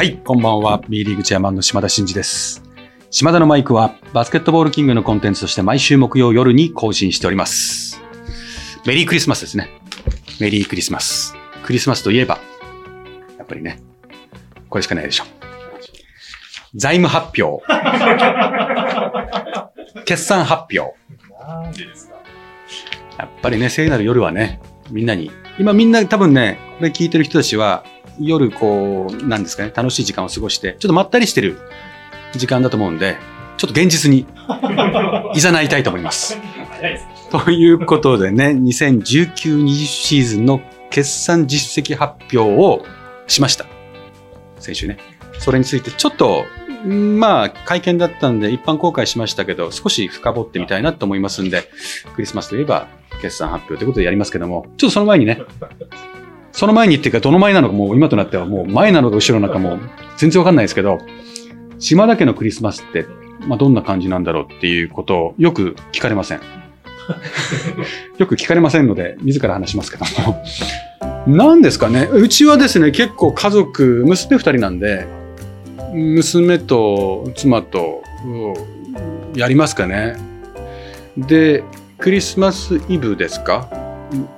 はい、こんばんは。B リーグチェアマンの島田真二です。島田のマイクはバスケットボールキングのコンテンツとして毎週木曜夜に更新しております。メリークリスマスですね。メリークリスマス。クリスマスといえば、やっぱりね、これしかないでしょ。財務発表。決算発表。やっぱりね、聖なる夜はね、みんなに、今みんな多分ね、これ聞いてる人たちは、夜こう、なんですかね、楽しい時間を過ごして、ちょっとまったりしてる時間だと思うんで、ちょっと現実に、いざないたいと思います。ということでね、2019-20シーズンの決算実績発表をしました。先週ね。それについてちょっと、んまあ、会見だったんで一般公開しましたけど、少し深掘ってみたいなと思いますんで、クリスマスといえば決算発表ということでやりますけども、ちょっとその前にね、その前にっていうか、どの前なのかもう今となってはもう前なのか後ろなのかもう全然わかんないですけど、島田家のクリスマスって、まあ、どんな感じなんだろうっていうことをよく聞かれません。よく聞かれませんので、自ら話しますけども。何ですかね。うちはですね、結構家族、娘二人なんで、娘と妻とうんやりますかね。で、クリスマスイブですか？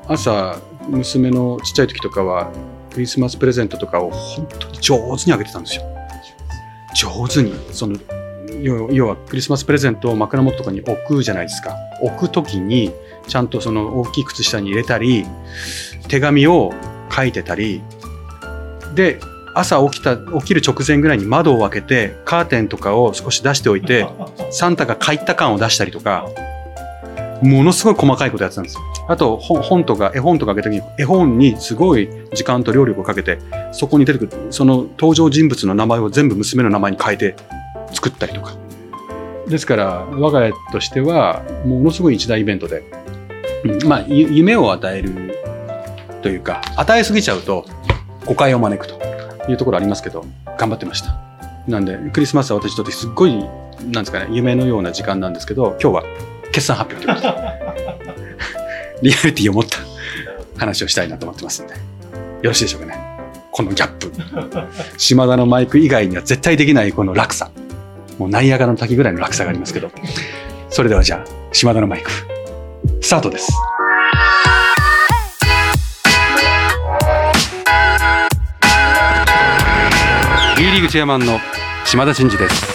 朝、娘のちっちゃい時とかは、クリスマスプレゼントとかを本当に上手にあげてたんですよ。上手に。その要はクリスマスプレゼントを枕元とかに置くじゃないですか。置くときにちゃんとその大きい靴下に入れたり、手紙を書いてたり、で、朝起きた、起きる直前ぐらいに窓を開けて、カーテンとかを少し出しておいて、サンタが帰った感を出したりとか、ものすごい細かいことやってたんですよ。あと、本とか、絵本とかあげた時に、絵本にすごい時間と労力をかけて、そこに出てくる、その登場人物の名前を全部娘の名前に変えて作ったりとか。ですから、我が家としては、ものすごい一大イベントで、まあ、夢を与えるというか、与えすぎちゃうと誤解を招くというところありますけど、頑張ってました。なんで、クリスマスは私にとってすっごい、なんですかね、夢のような時間なんですけど、今日は決算発表ということで、リアリティを持った話をしたいなと思ってますんで、よろしいでしょうかね。このギャップ。島田のマイク以外には絶対できないこの落差。もうナイアガラの滝ぐらいの落差がありますけど。それではじゃあ、島田のマイク、スタートです。B リーグチェアマンの島田真二です。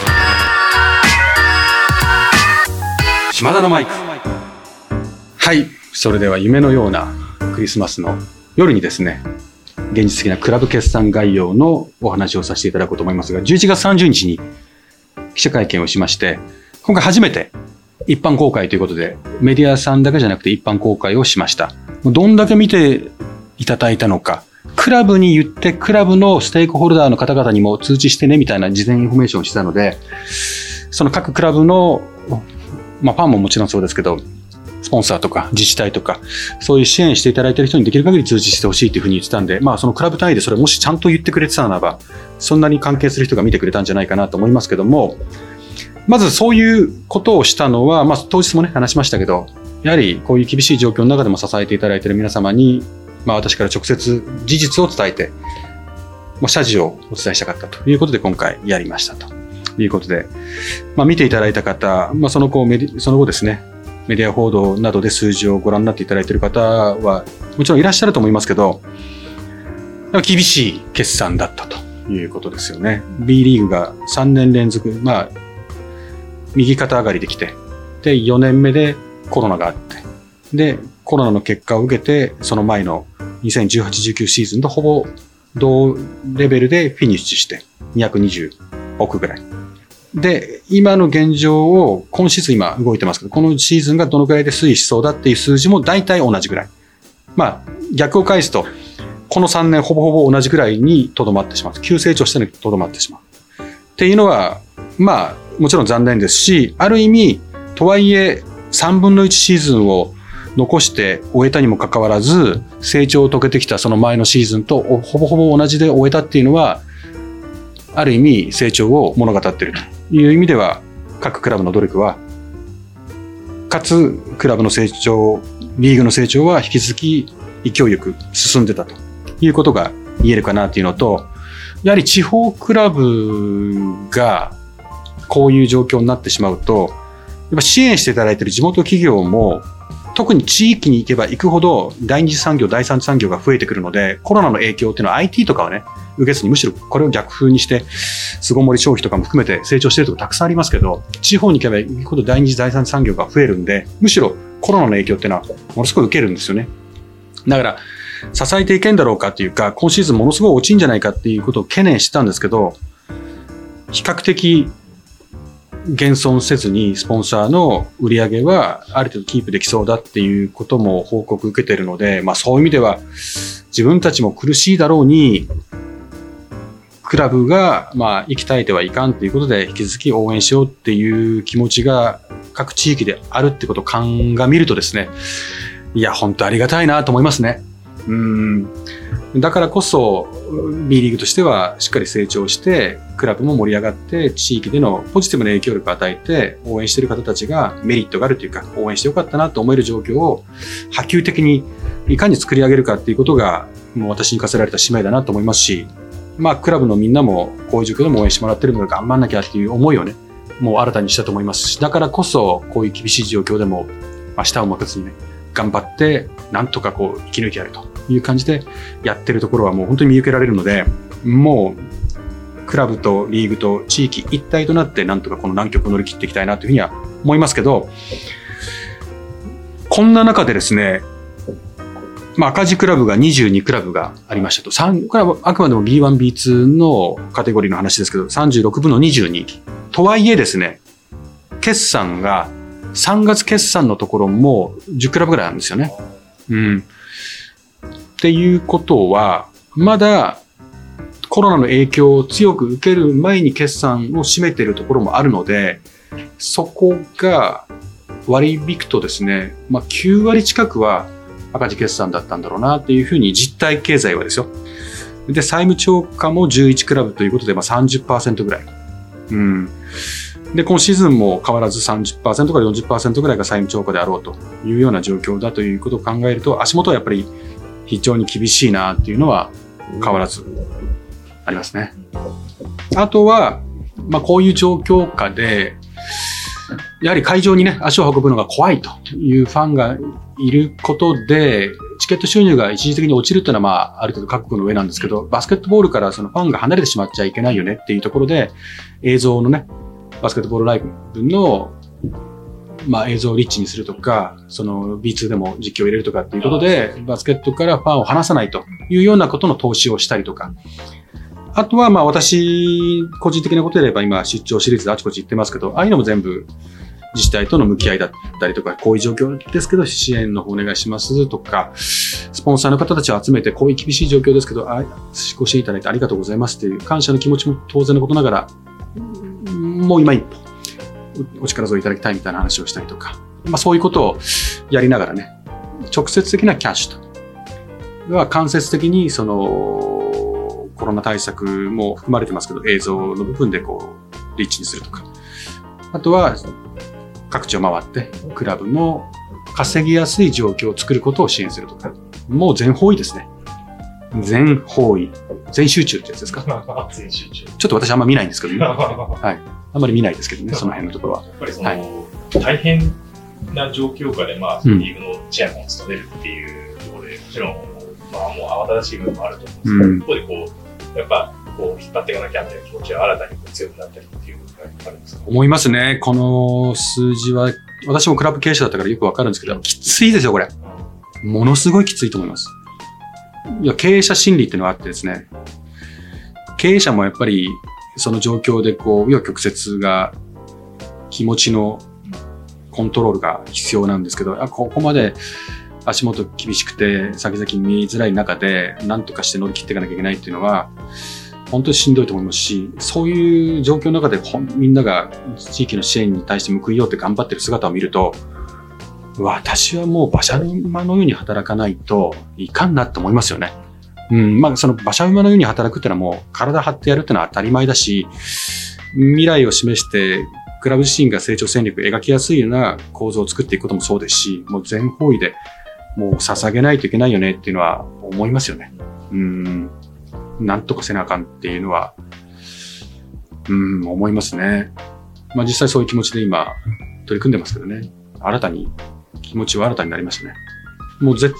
島田のマイク。はい。それでは夢のようなクリスマスの夜にですね、現実的なクラブ決算概要のお話をさせていただこうと思いますが、11月30日に記者会見をしまして、今回初めて一般公開ということで、メディアさんだけじゃなくて一般公開をしました。どんだけ見ていただいたのか、クラブに言って、クラブのステークホルダーの方々にも通知してねみたいな事前インフォメーションをしてたので、その各クラブの、まあファンももちろんそうですけど、スポンサーとか自治体とか、そういう支援していただいている人にできる限り通知してほしいというふうに言ってたんで、まあそのクラブ単位でそれもしちゃんと言ってくれてたならば、そんなに関係する人が見てくれたんじゃないかなと思いますけども、まずそういうことをしたのは、まあ当日もね話しましたけど、やはりこういう厳しい状況の中でも支えていただいている皆様に、まあ私から直接事実を伝えて、もう謝辞をお伝えしたかったということで今回やりましたということで、まあ見ていただいた方、まあその後、その後ですね、メディア報道などで数字をご覧になっていただいている方はもちろんいらっしゃると思いますけど、厳しい決算だったということですよね。B リーグが3年連続、まあ、右肩上がりできて、で、4年目でコロナがあって、で、コロナの結果を受けて、その前の2018-19シーズンとほぼ同レベルでフィニッシュして、220億ぐらい。で、今の現状を、今シーズン今動いてますけど、このシーズンがどのくらいで推移しそうだっていう数字も大体同じぐらい。まあ、逆を返すと、この3年ほぼほぼ同じぐらいにとどまってしまう。急成長してにとどまってしまう。っていうのは、まあ、もちろん残念ですし、ある意味、とはいえ、3分の1シーズンを残して終えたにもかかわらず、成長を遂げてきたその前のシーズンとほぼほぼ同じで終えたっていうのは、ある意味成長を物語っているという意味では、各クラブの努力は、かつクラブの成長、リーグの成長は引き続き勢いよく進んでたということが言えるかなというのと、やはり地方クラブがこういう状況になってしまうと、やっぱ支援していただいている地元企業も、特に地域に行けば行くほど第二次産業、第三次産業が増えてくるので、コロナの影響っていうのは IT とかはね、受けずにむしろこれを逆風にして、巣ごもり消費とかも含めて成長しているところたくさんありますけど、地方に行けば行くほど第二次、第三次産業が増えるんで、むしろコロナの影響っていうのはものすごい受けるんですよね。だから、支えていけんだろうかっていうか、今シーズンものすごい落ちんじゃないかっていうことを懸念してたんですけど、比較的減損せずにスポンサーの売り上げはある程度キープできそうだっていうことも報告受けてるので、まあそういう意味では自分たちも苦しいだろうに、クラブがまあ生き絶えてはいかんということで引き続き応援しようっていう気持ちが各地域であるってことを鑑みるとですね、いや、本当ありがたいなと思いますね。うん。だからこそ B リーグとしてはしっかり成長してクラブも盛り上がって地域でのポジティブな影響力を与えて応援している方たちがメリットがあるというか応援してよかったなと思える状況を波及的にいかに作り上げるかっていうことがもう私に課せられた使命だなと思いますしまあクラブのみんなもこういう状況でも応援してもらってるので頑張んなきゃっていう思いをねもう新たにしたと思いますしだからこそこういう厳しい状況でも明日を待たずにね頑張ってなんとかこう生き抜いてやるという感じでやってるところはもう本当に見受けられるので、もうクラブとリーグと地域一体となってなんとかこの難局を乗り切っていきたいなというふうには思いますけど、こんな中でですね、まあ、赤字クラブが22クラブがありましたと。3これはあくまでも B1、B2 のカテゴリーの話ですけど、36分の22。とはいえですね、決算が3月決算のところも10クラブぐらいあるんですよね。うん。っていうことは、まだコロナの影響を強く受ける前に決算を占めているところもあるので、そこが割り引くとですね、まあ、9割近くは赤字決算だったんだろうなっていうふうに実体経済はですよ。で、債務超過も11クラブということで、まあ30%ぐらい。うん。で、今シーズンも変わらず30%から40%ぐらいが債務超過であろうというような状況だということを考えると、足元はやっぱり非常に厳しいなっていうのは変わらずありますね。あとは、まあ、こういう状況下で、やはり会場にね、足を運ぶのが怖いというファンがいることで、チケット収入が一時的に落ちるっていうのは、まあ、ある程度覚悟の上なんですけど、バスケットボールからそのファンが離れてしまっちゃいけないよねっていうところで、映像のね、バスケットボールライブのまあ、映像をリッチにするとか、その B2 でも実況を入れるとかっていうことで、バスケットからファンを離さないというようなことの投資をしたりとか、あとはまあ私、個人的なことで言えば今出張シリーズであちこち行ってますけど、ああいうのも全部自治体との向き合いだったりとか、こういう状況ですけど支援の方お願いしますとか、スポンサーの方たちを集めてこういう厳しい状況ですけど、あご支援いただいてありがとうございますっていう感謝の気持ちも当然のことながら、もう今一歩お力添えいただきたいみたいな話をしたりとか、まあ、そういうことをやりながらね、直接的なキャッシュと、は間接的にそのコロナ対策も含まれてますけど、映像の部分でこう、リッチにするとか。あとは、各地を回って、クラブの稼ぎやすい状況を作ることを支援するとか。もう全方位ですね。全方位。全集中ってやつですか？全集中。ちょっと私あんま見ないんですけど、ね、はい。あんまり見ないですけどね、その辺のところは。やっぱりその、はい、大変な状況下で、まあ、リーグのチェアマンを務めるっていうところで、もちろん、まあ、もう慌ただしい部分もあると思うんですけど、うん、一方でこう、やっぱ、こう、引っ張っていかなきゃみたいな気持ちは新たに強くなったりっていうあるんですか？思いますね。この数字は、私もクラブ経営者だったからよくわかるんですけど、きついですよ、これ。ものすごいきついと思います。いや、経営者心理っていうのがあってですね、経営者もやっぱりその状況でこう、紆余曲折が、気持ちのコントロールが必要なんですけど、あここまで足元厳しくて、先々見づらい中で、なんとかして乗り切っていかなきゃいけないっていうのは、本当にしんどいと思いますし、そういう状況の中でみんなが地域の支援に対して報いようって頑張ってる姿を見ると、私はもう馬車馬のように働かないといかんなって思いますよね。うん、まあ、その馬車馬のように働くっていうのはもう体張ってやるっていうのは当たり前だし、未来を示して、クラブ自身が成長戦略を描きやすいような構造を作っていくこともそうですし、もう全方位でもう捧げないといけないよねっていうのは思いますよね。うん。なんとかせなあかんっていうのは、うん、思いますね。まあ実際そういう気持ちで今、取り組んでますけどね。新たに、気持ちは新たになりましたね。もう絶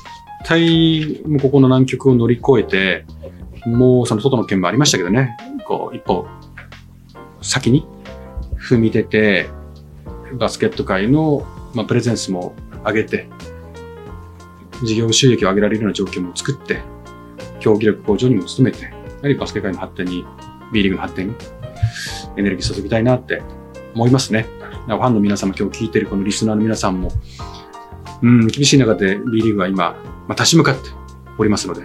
対、もうここの難局を乗り越えて、もうその外の件もありましたけどね、こう、一歩、先に踏み出て、バスケット界の、まあ、プレゼンスも上げて、事業収益を上げられるような状況も作って、競技力向上にも努めて、やはりバスケ界の発展に、B リーグの発展に、エネルギー注ぎたいなって思いますね。ファンの皆様、今日聞いてるこのリスナーの皆さんも、うん、厳しい中で B リーグは今、まあ、立ち向かっておりますので、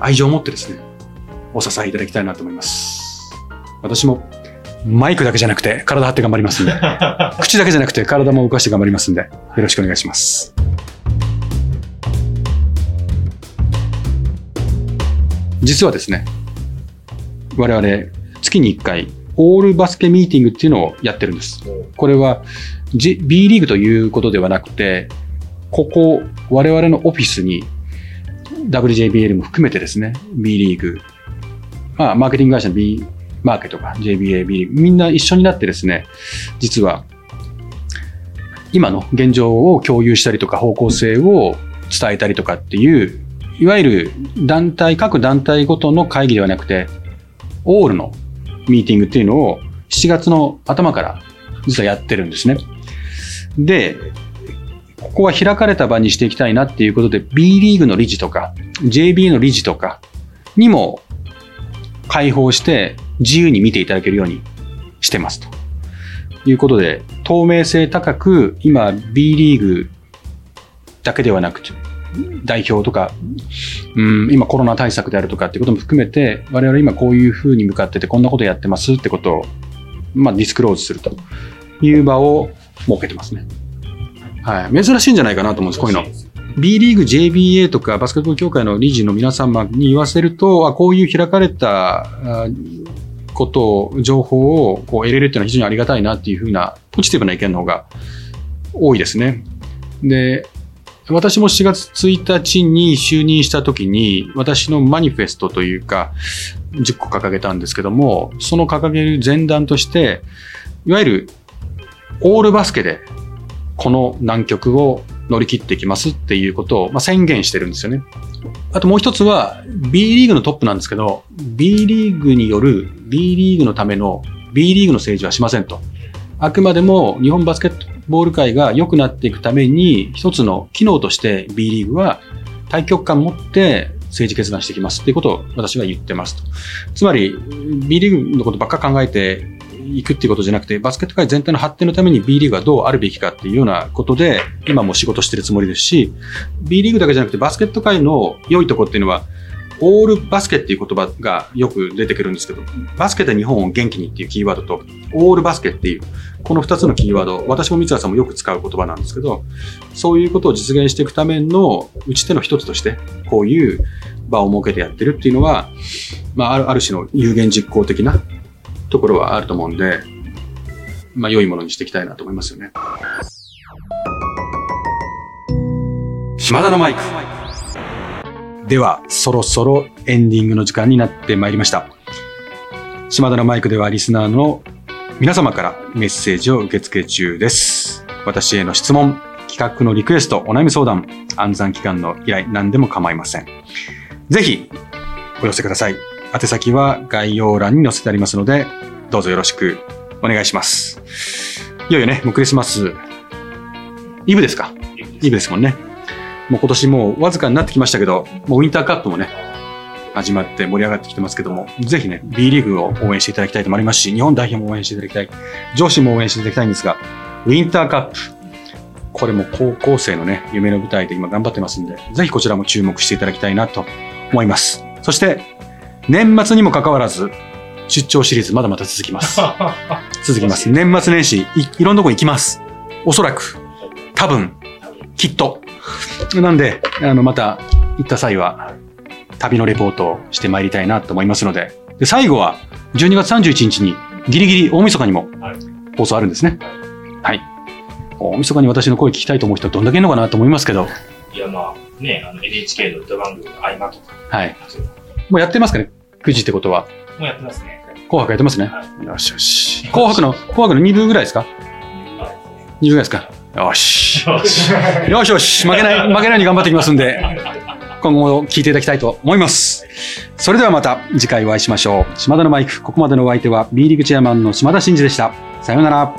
愛情を持ってですね、お支えいただきたいなと思います。私もマイクだけじゃなくて体張って頑張りますんで、口だけじゃなくて体も動かして頑張りますんで、よろしくお願いします。実はですね、我々月に1回オールバスケミーティングっていうのをやってるんです。これは、G、B リーグということではなくて、ここ、我々のオフィスに WJBL も含めてですね、B リーグ、まあ、マーケティング会社の B マーケとか JBA、B リーグ、みんな一緒になってですね、実は、今の現状を共有したりとか方向性を伝えたりとかっていう、いわゆる団体、各団体ごとの会議ではなくて、オールのミーティングっていうのを7月の頭から実はやってるんですね。で、ここは開かれた場にしていきたいなっていうことで B リーグの理事とか JB の理事とかにも開放して自由に見ていただけるようにしてますということで透明性高く今 B リーグだけではなくて代表とか、うん、今コロナ対策であるとかっていうことも含めて、我々今こういうふうに向かってて、こんなことやってますってことを、まあ、ディスクローズするという場を設けてますね。はい。珍しいんじゃないかなと思うんです、こういうの。B リーグ JBA とかバスケット協会の理事の皆様に言わせると、あこういう開かれたことを、情報をこう得れるっていうのは非常にありがたいなっていうふうなポジティブな意見の方が多いですね。で、私も4月1日に就任した時に、私のマニフェストというか、10個掲げたんですけども、その掲げる前段として、いわゆるオールバスケでこの難局を乗り切っていきますっていうことを、まあ、宣言してるんですよね。あともう一つは B リーグのトップなんですけど、B リーグによる B リーグのための B リーグの政治はしませんと。あくまでも日本バスケットボール界が良くなっていくために、一つの機能として B リーグは対局感を持って政治決断していきますっていうことを私は言ってますと。つまり、B リーグのことばっか考えていくっていうことじゃなくて、バスケット界全体の発展のために B リーグはどうあるべきかっていうようなことで、今も仕事してるつもりですし、B リーグだけじゃなくてバスケット界の良いところっていうのは、オールバスケっていう言葉がよく出てくるんですけど、バスケで日本を元気にっていうキーワードと、オールバスケっていう、この2つのキーワード、私も三谷さんもよく使う言葉なんですけど、そういうことを実現していくための打ち手の一つとして、こういう場を設けてやってるっていうのは、まあ、ある種の有言実行的なところはあると思うんで、まあ、良いものにしていきたいなと思いますよね。島田のマイク。では、そろそろエンディングの時間になってまいりました。島田のマイクではリスナーの皆様からメッセージを受け付け中です。私への質問、企画のリクエスト、お悩み相談、暗算期間の依頼、何でも構いません。ぜひ、お寄せください。宛先は概要欄に載せてありますので、どうぞよろしくお願いします。いよいよね、もうクリスマス、イブですか？イブですもんね。もう今年もうわずかになってきましたけど、もうウィンターカップもね、始まって盛り上がってきてますけども、ぜひね、B リーグを応援していただきたいともありますし、日本代表も応援していただきたい、上司も応援していただきたいんですが、ウィンターカップ、これも高校生のね、夢の舞台で今頑張ってますんで、ぜひこちらも注目していただきたいなと思います。そして、年末にもかかわらず、出張シリーズまだまだ続きます。続きます。年末年始い、いろんなとこ行きます。おそらく、多分、きっと。なんで、あの、また行った際は、旅のレポートをしてまいりたいなと思いますので、で最後は12月31日にギリギリ大晦日にも放送あるんですね。はい。大晦日に私の声聞きたいと思う人どんだけいるのかなと思いますけど。いや、まあ、ね、あの NHK の歌番組の合間とか。はい。もうやってますかね？9時ってことは、もうやってますね。紅白やってますね？はよしよし。紅白の、紅白の2部ぐらいですか ?2 部ぐらいですか？よし。よし。よしよし。負けない、負けないように頑張っていきますんで、今後も聞いていただきたいと思います。それではまた次回お会いしましょう。島田のマイク、ここまでのお相手は B リーグチェアマンの島田真二でした。さようなら。